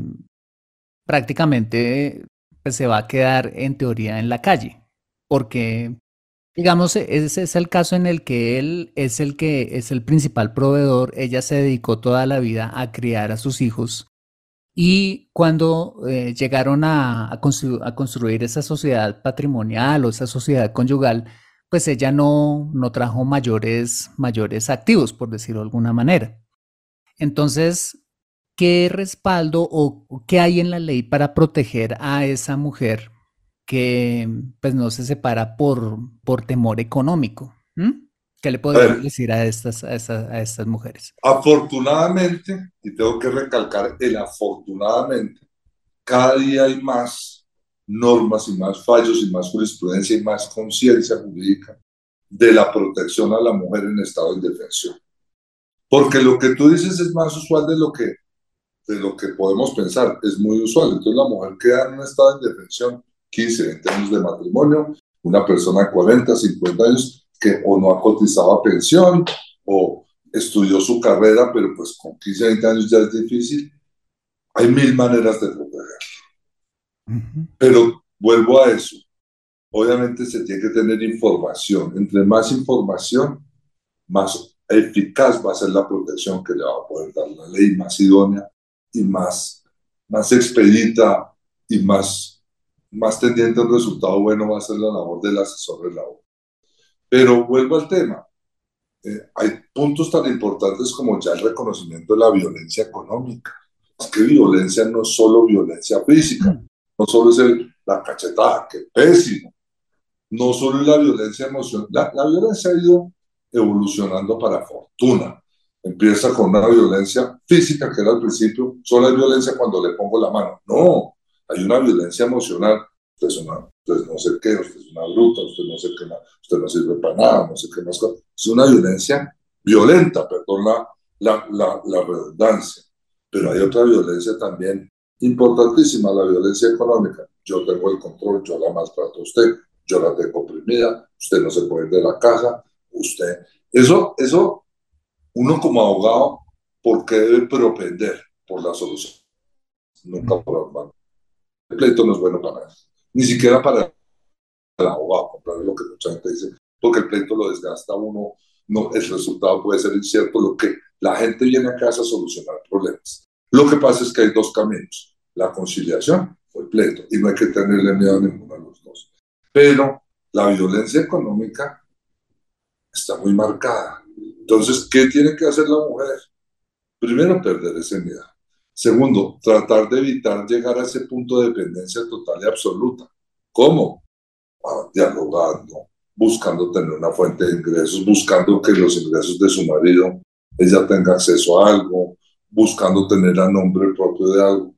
prácticamente pues, se va a quedar en teoría en la calle, porque digamos ese es el caso en el que él es el que es el principal proveedor, ella se dedicó toda la vida a criar a sus hijos y cuando eh, llegaron a, construir esa sociedad patrimonial o esa sociedad conyugal, pues ella no, no trajo mayores, mayores activos, por decirlo de alguna manera. Entonces, ¿qué respaldo o qué hay en la ley para proteger a esa mujer que pues no se separa por, por temor económico? ¿Qué le podemos decir a estas, a, estas, mujeres? Afortunadamente, y tengo que recalcar el afortunadamente, cada día hay más normas y más fallos y más jurisprudencia y más conciencia jurídica de la protección a la mujer en estado de indefensión. Porque lo que tú dices es más usual de lo que, de lo que podemos pensar, es muy usual. Entonces la mujer queda en un estado de indefensión 15, 20 años de matrimonio, una persona de 40, 50 años que o no ha cotizado a pensión o estudió su carrera, pero pues con 15, 20 años ya es difícil. Hay mil maneras de protegerlo. Pero vuelvo a eso. Obviamente se tiene que tener información. Entre más información, más eficaz va a ser la protección que le va a poder dar la ley, más idónea y más, más expedita y más, más tendiente a un resultado bueno va a ser la labor del asesor de la. Pero vuelvo al tema. Eh, hay puntos tan importantes como ya el reconocimiento de la violencia económica. Es que violencia no es solo violencia física, no solo es el, la cachetada, que pésimo. No solo es la violencia emocional. La, la violencia ha ido evolucionando para fortuna. Empieza con una violencia física, que era al principio, solo hay violencia cuando le pongo la mano. No, hay una violencia emocional usted es una, usted no sé qué, usted es una bruta, usted no sé qué, usted no sirve para nada, no sé qué más. Es una violencia violenta, perdón la, la, la, la redundancia. Pero hay otra violencia también importantísima, la violencia económica. Yo tengo el control, yo la maltrato a usted, yo la tengo oprimida, usted no se puede ir de la casa, usted. Eso, eso, uno como abogado, ¿por qué debe propender por la solución? Nunca por hermano. El pleito no es bueno para nadie ni siquiera para el abogado, comprar lo que mucha gente dice, porque el pleito lo desgasta uno, no, el resultado puede ser incierto, lo que la gente viene a casa a solucionar problemas. Lo que pasa es que hay dos caminos, la conciliación o el pleito, y no hay que tenerle miedo a ninguno de los dos. Pero la violencia económica está muy marcada. Entonces, ¿qué tiene que hacer la mujer? Primero, perder ese miedo. Segundo, tratar de evitar llegar a ese punto de dependencia total y absoluta. ¿Cómo? Ah, dialogando, buscando tener una fuente de ingresos, buscando que los ingresos de su marido ella tenga acceso a algo, buscando tener a nombre propio de algo.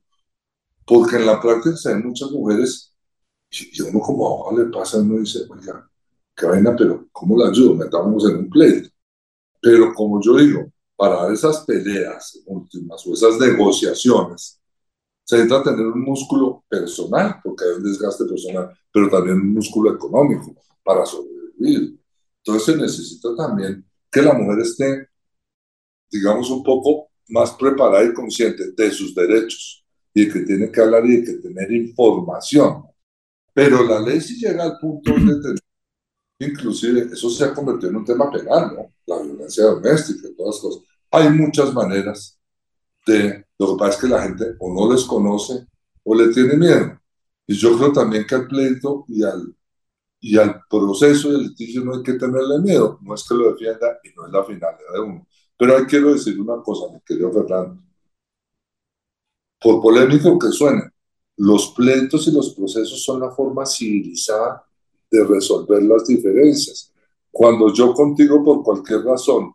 Porque en la práctica ven muchas mujeres y uno como abogado le pasa, uno dice, oiga, qué vaina, pero ¿cómo la ayudo? Metámonos en un pleito. Pero como yo digo, para esas peleas últimas o esas negociaciones, se necesita tener un músculo personal, porque hay un desgaste personal, pero también un músculo económico para sobrevivir. Entonces se necesita también que la mujer esté, digamos, un poco más preparada y consciente de sus derechos y de que tiene que hablar y de que tener información. Pero la ley si llega al punto de tener inclusive eso se ha convertido en un tema penal, ¿no? La violencia doméstica y todas las cosas. Hay muchas maneras de, lo que pasa es que la gente o no les conoce o le tiene miedo. Y yo creo también que al pleito y al, y al proceso del litigio no hay que tenerle miedo, no es que lo defienda y no es la finalidad de uno. Pero ahí quiero decir una cosa, mi querido Fernando. Por polémico que suene, los pleitos y los procesos son la forma civilizada de resolver las diferencias. Cuando yo contigo por cualquier razón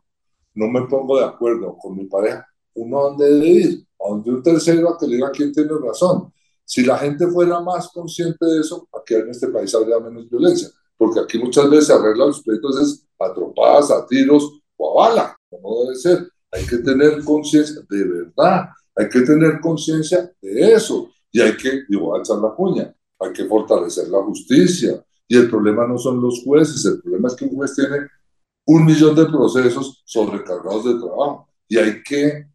no me pongo de acuerdo con mi pareja, uno a dónde debe ir, a donde un tercero a que le diga quién tiene razón. Si la gente fuera más consciente de eso, aquí en este país habría menos violencia, porque aquí muchas veces se arreglan los pleitos a trompadas, a tiros o a bala, como debe ser. Hay que tener conciencia de verdad, hay que tener conciencia de eso y hay que, digo, alzar la puña, hay que fortalecer la justicia. Y el problema no son los jueces, el problema es que un juez tiene un millón de procesos sobrecargados de trabajo y hay que,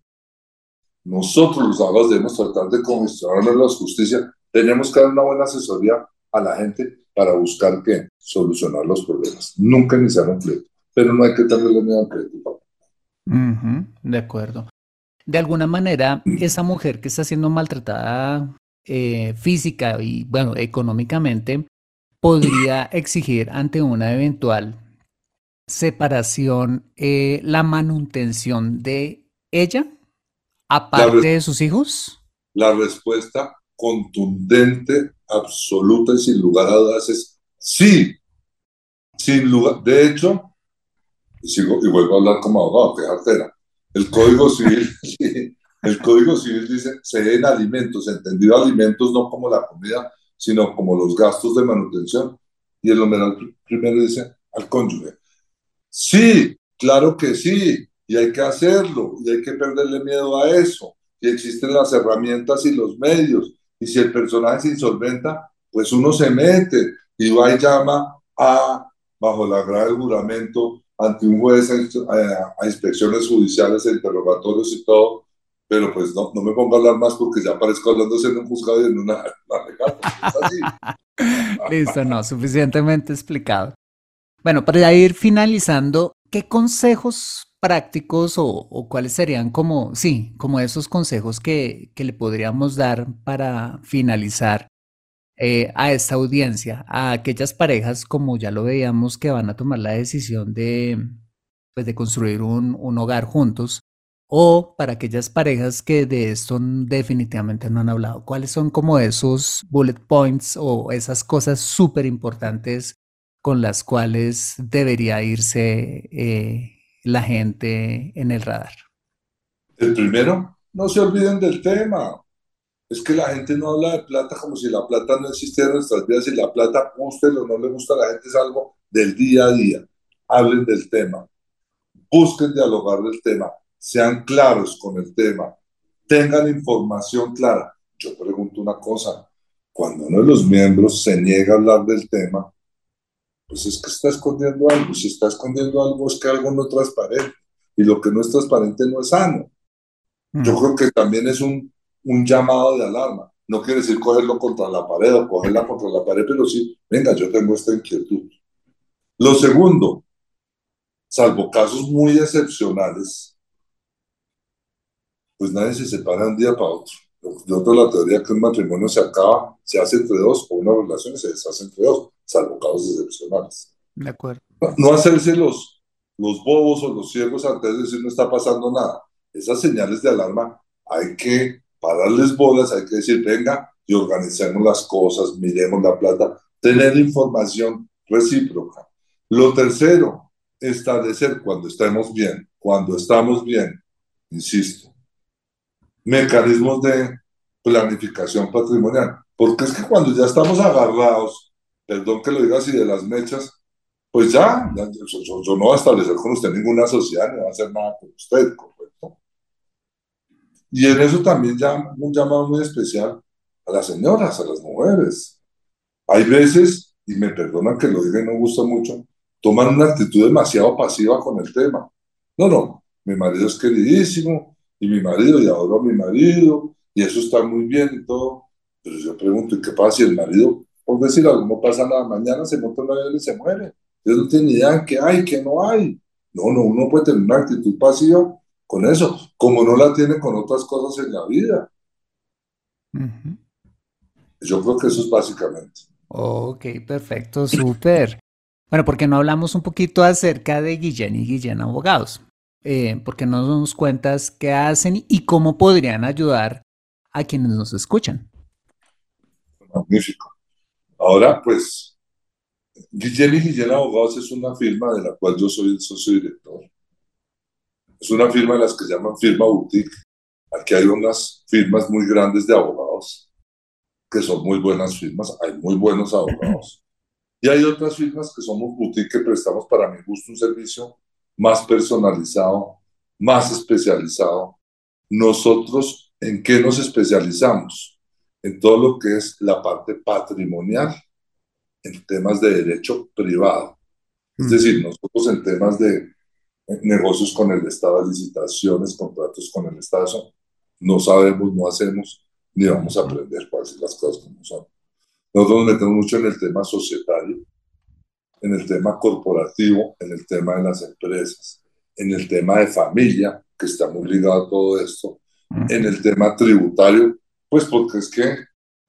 nosotros los abogados debemos tratar de congestionar la justicia, tenemos que dar una buena asesoría a la gente para buscar qué, solucionar los problemas. Nunca iniciar un pleito, pero no hay que tenerle miedo al pleito. de acuerdo. De alguna manera, esa mujer que está siendo maltratada eh, física y, bueno, económicamente, podría exigir ante una eventual separación eh, la manutención de ella, aparte de sus hijos? La respuesta contundente, absoluta y sin lugar a dudas es sí. Sin lugar, de hecho, y, sigo, y vuelvo a hablar como abogado, que artera. El Código Civil, el Código Civil dice, se den alimentos, entendido alimentos no como la comida, sino como los gastos de manutención. Y el numeral primero dice al cónyuge. Sí, claro que sí, y hay que hacerlo, y hay que perderle miedo a eso. Y existen las herramientas y los medios. Y si el personaje se insolventa, pues uno se mete y va y llama a, bajo la grave juramento, ante un juez a, inspecciones judiciales, a interrogatorios y todo, pero pues no, no me pongo a hablar más porque ya aparezco hablando en un juzgado y en una, Listo, no, suficientemente explicado. Bueno, para ir finalizando, ¿qué consejos prácticos o, cuáles serían como, sí, como esos consejos que, que le podríamos dar para finalizar eh, a esta audiencia, a aquellas parejas, como ya lo veíamos, que van a tomar la decisión de, pues, de construir un, un hogar juntos, o para aquellas parejas que de esto definitivamente no han hablado? ¿Cuáles son como esos bullet points o esas cosas súper importantes con las cuales debería irse eh, la gente en el radar? El primero, no se olviden del tema. Es que la gente no habla de plata como si la plata no existiera en nuestras vidas y la plata, guste o no le gusta a la gente, es algo del día a día. Hablen del tema, busquen dialogar del tema, sean claros con el tema, tengan información clara. Yo pregunto una cosa, cuando uno de los miembros se niega a hablar del tema, pues es que está escondiendo algo. Si está escondiendo algo, es que algo no es transparente. Y lo que no es transparente no es sano. Yo mm. creo que también es un un llamado de alarma. No quiere decir cogerlo contra la pared o cogerla contra la pared, pero sí, venga, yo tengo esta inquietud. Lo segundo, salvo casos muy excepcionales, pues nadie se separa de un día para otro. Yo tengo la teoría que un matrimonio se acaba, se hace entre dos, o una relación se deshace entre dos, salvo casos excepcionales. De acuerdo. No, hacerse los, los bobos o los ciegos antes de decir no está pasando nada. Esas señales de alarma hay que para darles bolas hay que decir, venga y organicemos las cosas, miremos la plata, tener información recíproca. Lo tercero, establecer cuando estemos bien, cuando estamos bien, insisto, mecanismos de planificación patrimonial. Porque es que cuando ya estamos agarrados, perdón que lo diga así, de las mechas, pues ya, yo, no voy a establecer con usted ninguna sociedad, ni voy a hacer nada con usted, y en eso también ya un llamado muy especial a las señoras, a las mujeres. Hay veces, y me perdonan que lo diga y no gusta mucho, toman una actitud demasiado pasiva con el tema. No, no, mi marido es queridísimo, y mi marido, y adoro a mi marido, y eso está muy bien y todo. Pero yo pregunto, ¿y qué pasa si el marido, por decir algo, no pasa nada, mañana se monta un avión y se muere? Ellos no tienen ni idea de qué hay, qué no hay. No, no, uno puede tener una actitud pasiva con eso, como no la tiene con otras cosas en la vida. Yo creo que eso es básicamente. Ok, perfecto, súper. bueno, porque no hablamos un poquito acerca de Guillén y Guillén Abogados? Eh, porque no nos cuentas qué hacen y cómo podrían ayudar a quienes nos escuchan. Magnífico. Ahora, pues, Guillén y Guillén Abogados es una firma de la cual yo soy el socio director es una firma de las que llaman firma boutique. Aquí hay unas firmas muy grandes de abogados, que son muy buenas firmas, hay muy buenos abogados. Y hay otras firmas que somos boutique que prestamos para mi gusto un servicio más personalizado, más especializado. Nosotros, ¿en qué nos especializamos? En todo lo que es la parte patrimonial, en temas de derecho privado. Es mm. decir, nosotros en temas de negocios con el Estado, licitaciones, contratos con el Estado, no sabemos, no hacemos, ni vamos a aprender para decir las cosas como son. Nosotros nos metemos mucho en el tema societario, en el tema corporativo, en el tema de las empresas, en el tema de familia, que está muy ligado a todo esto, en el tema tributario, pues porque es que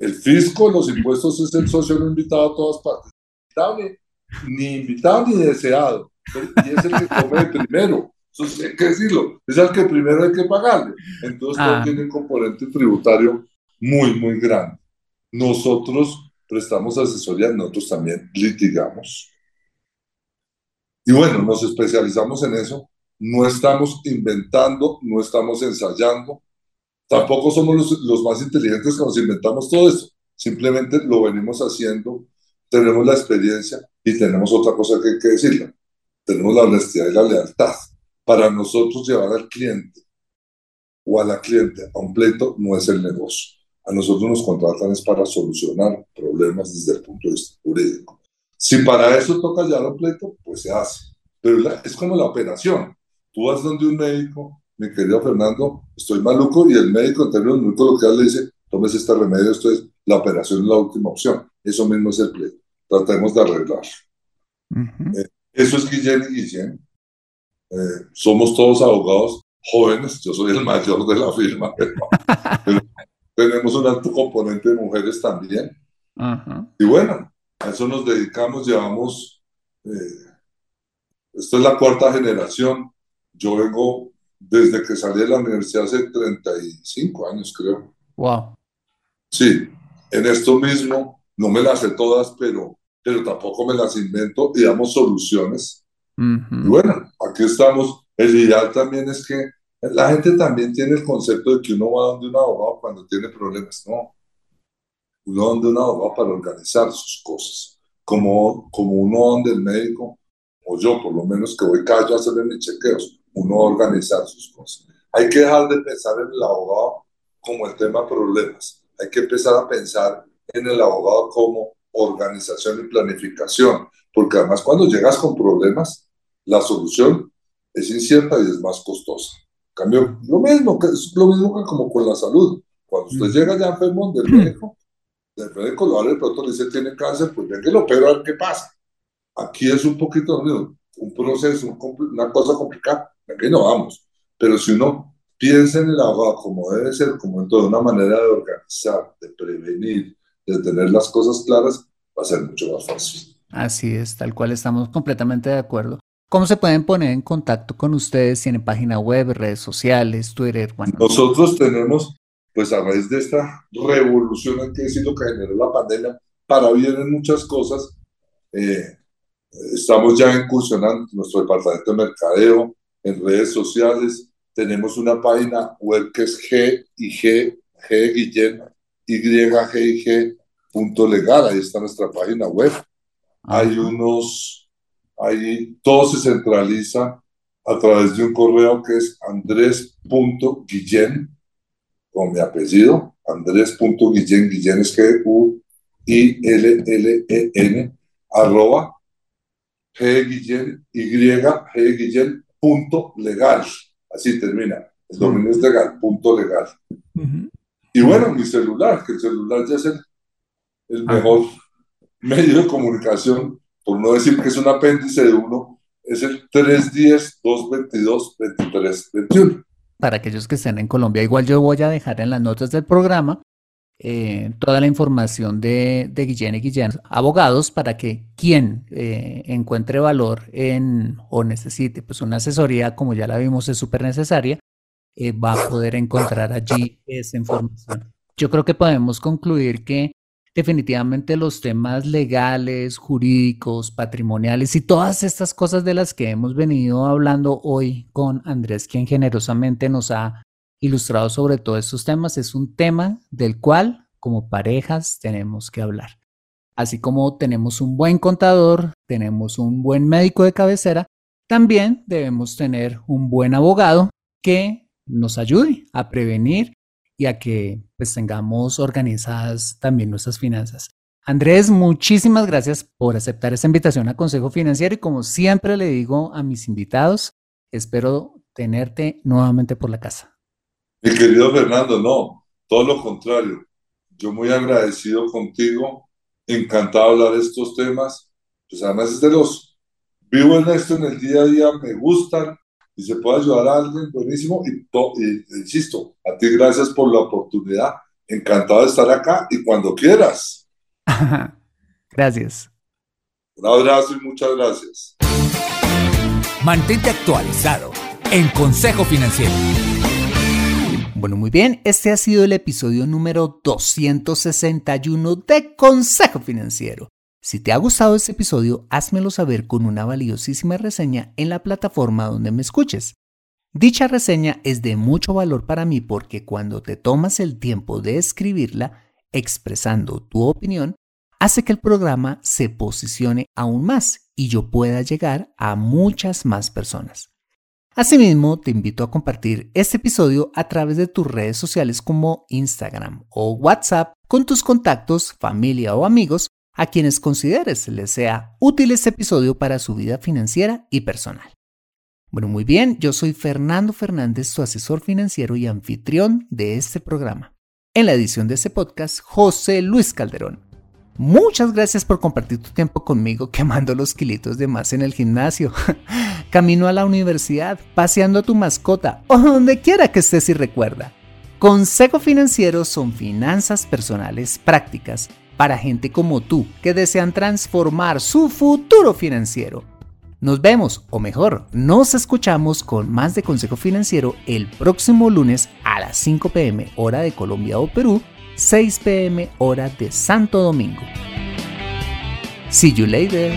el fisco, los impuestos es el socio no invitado a todas partes. Ni invitado ni deseado. Y es el que come primero. Entonces, hay que decirlo, es el que primero hay que pagarle. Entonces, ah. tiene un componente tributario muy, muy grande. Nosotros prestamos asesoría, nosotros también litigamos. Y bueno, nos especializamos en eso. No estamos inventando, no estamos ensayando. Tampoco somos los, más inteligentes que nos inventamos todo esto. Simplemente lo venimos haciendo, tenemos la experiencia y tenemos otra cosa que que decirle. Tenemos la honestidad y la lealtad. Para nosotros llevar al cliente o a la cliente a un pleito no es el negocio. A nosotros nos contratan es para solucionar problemas desde el punto de vista jurídico. Si para eso toca llevar un pleito, pues se hace. Pero es como la operación. Tú vas donde un médico, mi querido Fernando, estoy maluco y el médico en términos muy coloquiales le dice, tomes este remedio, esto es, la operación es la última opción. Eso mismo es el pleito. Tratemos de arreglar. Eh, eso es Guillén y Guillén. Eh, somos todos abogados jóvenes, yo soy el mayor de la firma, pero, tenemos un alto componente de mujeres también. Y bueno, a eso nos dedicamos, llevamos, eh, esta es la cuarta generación, yo vengo desde que salí de la universidad hace 35 años, creo. Wow. Sí, en esto mismo, no me las sé todas, pero, pero tampoco me las invento y damos soluciones. Y bueno, aquí estamos. El ideal también es que la gente también tiene el concepto de que uno va donde un abogado cuando tiene problemas. No, donde un abogado para organizar sus cosas, como, como uno donde el médico, o yo por lo menos que voy cada a hacerle mis chequeos, uno organizar sus cosas. Hay que dejar de pensar en el abogado como el tema problemas, hay que empezar a pensar en el abogado como organización y planificación, porque además cuando llegas con problemas, la solución es incierta y es más costosa. cambio, lo mismo, que es lo mismo que como con la salud. Cuando usted mm. llega ya enfermo del médico, médico lo abre, el pronto le dice tiene cáncer, pues venga lo pero a ver qué pasa. Aquí es un poquito un proceso, una cosa complicada, venga no vamos. Pero si uno piensa en el abogado como debe ser, como en toda una manera de organizar, de prevenir, de tener las cosas claras, va a ser mucho más fácil. Así es, tal cual estamos completamente de acuerdo. ¿Cómo se pueden poner en contacto con ustedes? ¿Tienen página web, redes sociales, Twitter? Bueno. Nosotros tenemos pues a raíz de esta revolución, hay que decir lo que generó la pandemia, para bien en muchas cosas, eh, estamos ya incursionando nuestro departamento de mercadeo en redes sociales, tenemos una página web que es G y G, G Guillén, Y, G y G, punto legal, ahí está nuestra página web. Hay unos, ahí todo se centraliza a través de un correo que es andrés.guillén, con mi apellido, Andrés.Guillén, Guillén es G-U-I-L-L-E-N, arroba G Guillén, Y G Guillén, punto legal. Así termina. El dominio es legal, punto legal. Y bueno, mi celular, que el celular ya es el, el ah. mejor medio de comunicación, por no decir que es un apéndice de uno, es el 310-222-2321 para aquellos que estén en Colombia. Igual yo voy a dejar en las notas del programa eh, toda la información de, de Guillén y Guillén, abogados, para que quien eh, encuentre valor en o necesite pues una asesoría, como ya la vimos, es súper necesaria, eh, va a poder encontrar allí esa información. Yo creo que podemos concluir que definitivamente los temas legales, jurídicos, patrimoniales y todas estas cosas de las que hemos venido hablando hoy con Andrés, quien generosamente nos ha ilustrado sobre todos estos temas, es un tema del cual como parejas tenemos que hablar. Así como tenemos un buen contador, tenemos un buen médico de cabecera, también debemos tener un buen abogado que nos ayude a prevenir y a que pues tengamos organizadas también nuestras finanzas. Andrés, muchísimas gracias por aceptar esta invitación a Consejo Financiero y como siempre le digo a mis invitados, espero tenerte nuevamente por la casa. Mi querido Fernando, no, todo lo contrario. Yo muy agradecido contigo, encantado de hablar de estos temas. Pues además es de los, vivo en esto en el día a día, me gustan, y se puede ayudar a alguien, buenísimo. Y, insisto, a ti gracias por la oportunidad. Encantado de estar acá y cuando quieras. gracias. Un abrazo y muchas gracias. Mantente actualizado en Consejo Financiero. Bueno, muy bien, este ha sido el episodio número 261 de Consejo Financiero. Si te ha gustado este episodio, házmelo saber con una valiosísima reseña en la plataforma donde me escuches. Dicha reseña es de mucho valor para mí porque cuando te tomas el tiempo de escribirla, expresando tu opinión, hace que el programa se posicione aún más y yo pueda llegar a muchas más personas. Asimismo, te invito a compartir este episodio a través de tus redes sociales como Instagram o WhatsApp con tus contactos, familia o amigos a quienes consideres les sea útil este episodio para su vida financiera y personal. Bueno, muy bien, yo soy Fernando Fernández, tu asesor financiero y anfitrión de este programa. En la edición de este podcast, José Luis Calderón. Muchas gracias por compartir tu tiempo conmigo quemando los kilitos de más en el gimnasio, camino a la universidad, paseando a tu mascota o donde quiera que estés y recuerda. Consejo Financiero son finanzas personales prácticas para gente como tú que desean transformar su futuro financiero. Nos vemos, o mejor, nos escuchamos con más de Consejo Financiero el próximo lunes a las 5 pm hora de Colombia o Perú, 6 pm hora de Santo Domingo. See you later.